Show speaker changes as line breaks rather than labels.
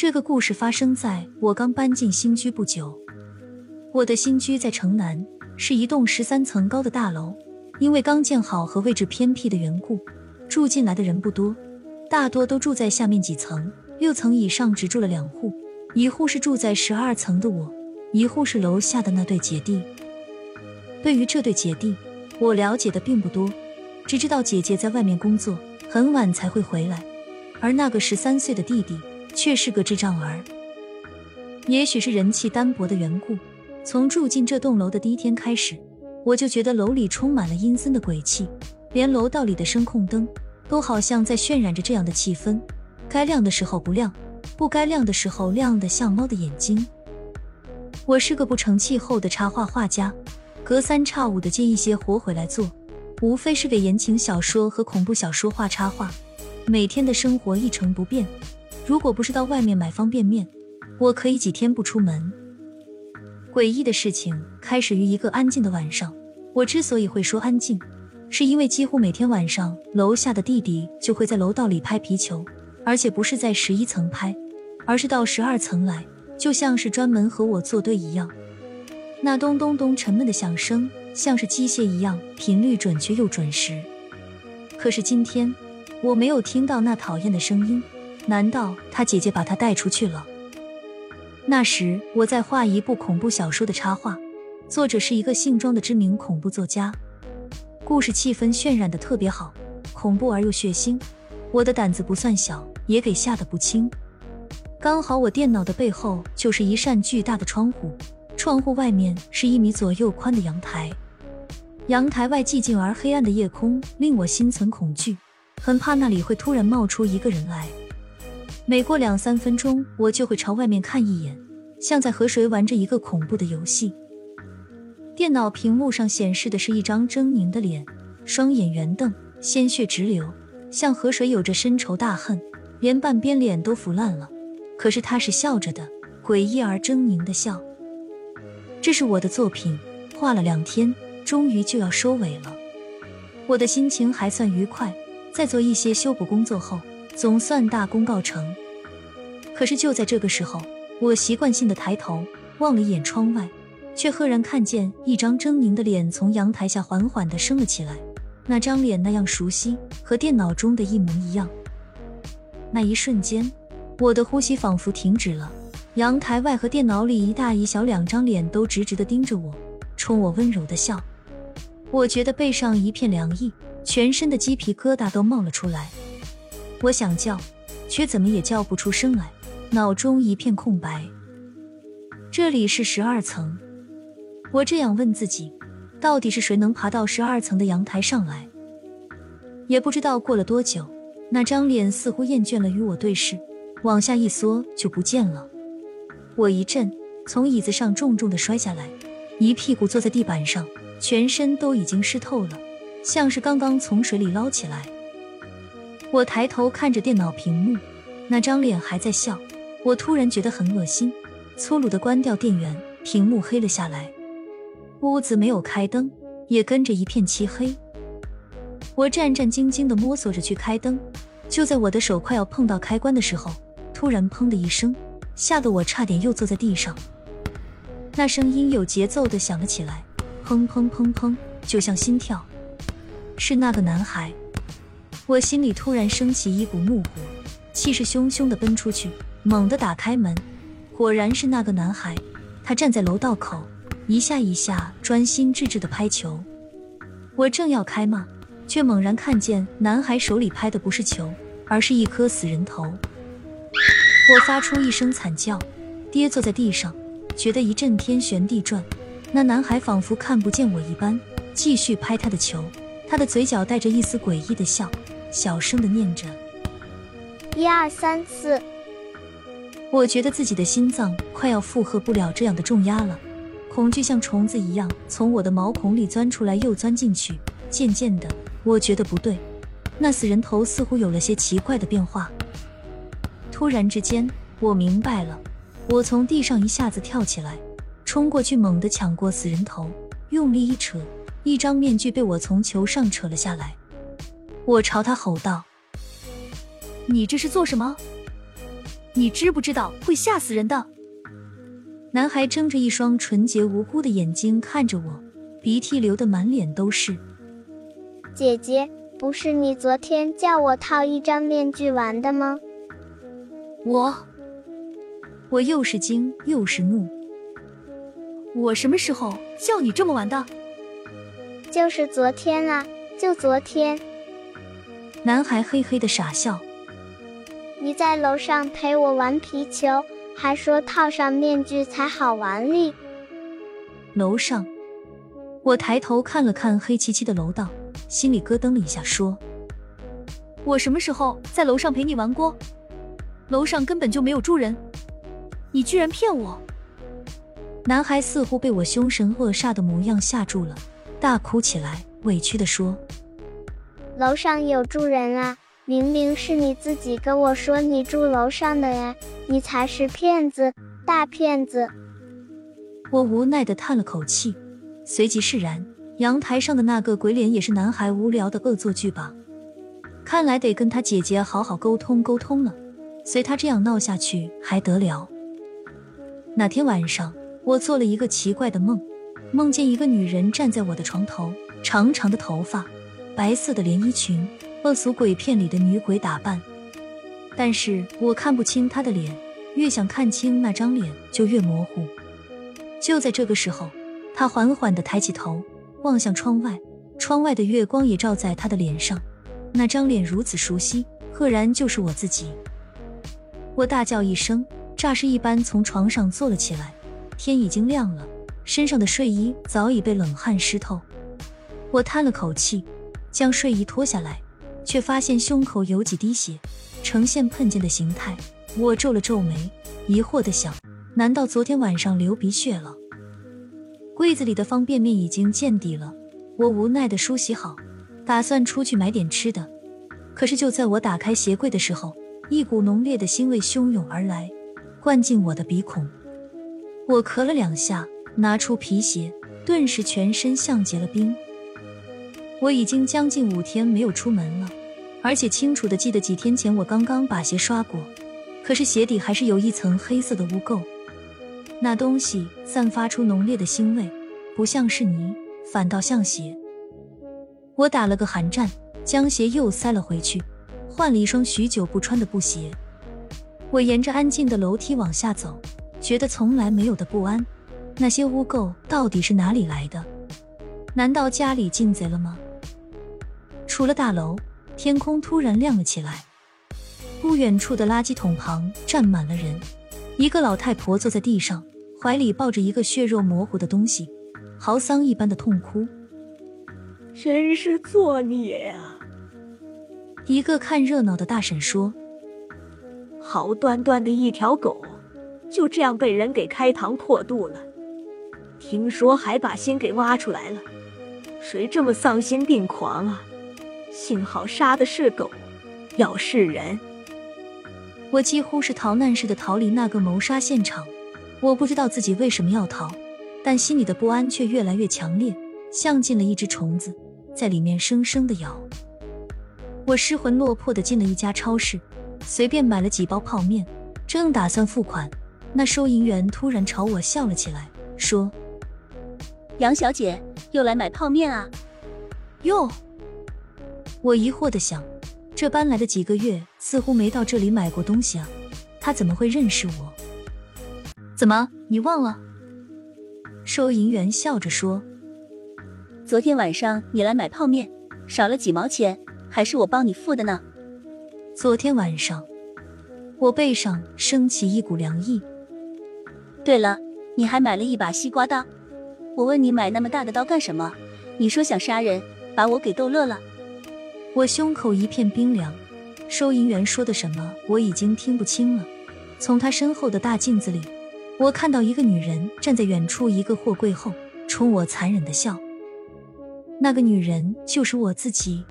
这个故事发生在我刚搬进新居不久。我的新居在城南，是一栋十三层高的大楼。因为刚建好和位置偏僻的缘故，住进来的人不多，大多都住在下面几层。六层以上只住了两户，一户是住在十二层的我，一户是楼下的那对姐弟。对于这对姐弟，我了解的并不多，只知道姐姐在外面工作，很晚才会回来，而那个十三岁的弟弟却是个智障儿。也许是人气单薄的缘故，从住进这栋楼的第一天开始。我就觉得楼里充满了阴森的鬼气，连楼道里的声控灯都好像在渲染着这样的气氛：该亮的时候不亮，不该亮的时候亮的像猫的眼睛。我是个不成气候的插画画家，隔三差五的接一些活回来做，无非是给言情小说和恐怖小说画插画。每天的生活一成不变，如果不是到外面买方便面，我可以几天不出门。诡异的事情开始于一个安静的晚上。我之所以会说安静，是因为几乎每天晚上，楼下的弟弟就会在楼道里拍皮球，而且不是在十一层拍，而是到十二层来，就像是专门和我作对一样。那咚咚咚沉闷的响声，像是机械一样，频率准确又准时。可是今天我没有听到那讨厌的声音，难道他姐姐把他带出去了？那时我在画一部恐怖小说的插画，作者是一个姓庄的知名恐怖作家，故事气氛渲染的特别好，恐怖而又血腥。我的胆子不算小，也给吓得不轻。刚好我电脑的背后就是一扇巨大的窗户，窗户外面是一米左右宽的阳台，阳台外寂静而黑暗的夜空令我心存恐惧，很怕那里会突然冒出一个人来。每过两三分钟，我就会朝外面看一眼，像在和谁玩着一个恐怖的游戏。电脑屏幕上显示的是一张狰狞的脸，双眼圆瞪，鲜血直流，像河水有着深仇大恨，连半边脸都腐烂了。可是他是笑着的，诡异而狰狞的笑。这是我的作品，画了两天，终于就要收尾了。我的心情还算愉快，在做一些修补工作后。总算大功告成，可是就在这个时候，我习惯性的抬头望了一眼窗外，却赫然看见一张狰狞的脸从阳台下缓缓的升了起来。那张脸那样熟悉，和电脑中的一模一样。那一瞬间，我的呼吸仿佛停止了。阳台外和电脑里一大一小两张脸都直直的盯着我，冲我温柔的笑。我觉得背上一片凉意，全身的鸡皮疙瘩都冒了出来。我想叫，却怎么也叫不出声来，脑中一片空白。这里是十二层，我这样问自己：到底是谁能爬到十二层的阳台上来？也不知道过了多久，那张脸似乎厌倦了与我对视，往下一缩就不见了。我一震，从椅子上重重的摔下来，一屁股坐在地板上，全身都已经湿透了，像是刚刚从水里捞起来。我抬头看着电脑屏幕，那张脸还在笑。我突然觉得很恶心，粗鲁的关掉电源，屏幕黑了下来。屋子没有开灯，也跟着一片漆黑。我战战兢兢地摸索着去开灯，就在我的手快要碰到开关的时候，突然砰的一声，吓得我差点又坐在地上。那声音有节奏地响了起来，砰砰砰砰，就像心跳。是那个男孩。我心里突然升起一股怒火，气势汹汹地奔出去，猛地打开门，果然是那个男孩。他站在楼道口，一下一下专心致志地拍球。我正要开骂，却猛然看见男孩手里拍的不是球，而是一颗死人头。我发出一声惨叫，跌坐在地上，觉得一阵天旋地转。那男孩仿佛看不见我一般，继续拍他的球，他的嘴角带着一丝诡异的笑。小声的念着：“
一二三四。”
我觉得自己的心脏快要负荷不了这样的重压了，恐惧像虫子一样从我的毛孔里钻出来又钻进去。渐渐的，我觉得不对，那死人头似乎有了些奇怪的变化。突然之间，我明白了，我从地上一下子跳起来，冲过去，猛地抢过死人头，用力一扯，一张面具被我从球上扯了下来。我朝他吼道：“你这是做什么？你知不知道会吓死人的？男孩睁着一双纯洁无辜的眼睛看着我，鼻涕流得满脸都是。
姐姐，不是你昨天叫我套一张面具玩的吗？
我，我又是惊又是怒。我什么时候叫你这么玩的？
就是昨天啊，就昨天。
男孩嘿嘿的傻笑。
你在楼上陪我玩皮球，还说套上面具才好玩哩。
楼上，我抬头看了看黑漆漆的楼道，心里咯噔了一下，说：“我什么时候在楼上陪你玩过？楼上根本就没有住人，你居然骗我！”男孩似乎被我凶神恶煞的模样吓住了，大哭起来，委屈的说：“
楼上有住人啊！”明明是你自己跟我说你住楼上的呀，你才是骗子，大骗子！
我无奈的叹了口气，随即释然。阳台上的那个鬼脸也是男孩无聊的恶作剧吧？看来得跟他姐姐好好沟通沟通了。随他这样闹下去还得了？那天晚上，我做了一个奇怪的梦，梦见一个女人站在我的床头，长长的头发，白色的连衣裙。恶俗鬼片里的女鬼打扮，但是我看不清她的脸，越想看清那张脸就越模糊。就在这个时候，她缓缓地抬起头，望向窗外，窗外的月光也照在她的脸上，那张脸如此熟悉，赫然就是我自己。我大叫一声，诈尸一般从床上坐了起来。天已经亮了，身上的睡衣早已被冷汗湿透。我叹了口气，将睡衣脱下来。却发现胸口有几滴血，呈现喷溅的形态。我皱了皱眉，疑惑的想：难道昨天晚上流鼻血了？柜子里的方便面已经见底了，我无奈的梳洗好，打算出去买点吃的。可是就在我打开鞋柜的时候，一股浓烈的腥味汹涌而来，灌进我的鼻孔。我咳了两下，拿出皮鞋，顿时全身像结了冰。我已经将近五天没有出门了。而且清楚的记得几天前我刚刚把鞋刷过，可是鞋底还是有一层黑色的污垢，那东西散发出浓烈的腥味，不像是泥，反倒像鞋。我打了个寒战，将鞋又塞了回去，换了一双许久不穿的布鞋。我沿着安静的楼梯往下走，觉得从来没有的不安。那些污垢到底是哪里来的？难道家里进贼了吗？出了大楼。天空突然亮了起来，不远处的垃圾桶旁站满了人。一个老太婆坐在地上，怀里抱着一个血肉模糊的东西，嚎丧一般的痛哭。
真是作孽啊！
一个看热闹的大婶说：“
好端端的一条狗，就这样被人给开膛破肚了。听说还把心给挖出来了，谁这么丧心病狂啊？”幸好杀的是狗，要是人，
我几乎是逃难似的逃离那个谋杀现场。我不知道自己为什么要逃，但心里的不安却越来越强烈，像进了一只虫子，在里面生生的咬。我失魂落魄的进了一家超市，随便买了几包泡面，正打算付款，那收银员突然朝我笑了起来，说：“
杨小姐又来买泡面啊？
哟。”我疑惑的想，这搬来的几个月似乎没到这里买过东西啊，他怎么会认识我？怎么，你忘了？收银员笑着说：“
昨天晚上你来买泡面，少了几毛钱，还是我帮你付的呢。”
昨天晚上，我背上升起一股凉意。
对了，你还买了一把西瓜刀，我问你买那么大的刀干什么？你说想杀人，把我给逗乐了。
我胸口一片冰凉，收银员说的什么我已经听不清了。从他身后的大镜子里，我看到一个女人站在远处一个货柜后，冲我残忍的笑。那个女人就是我自己。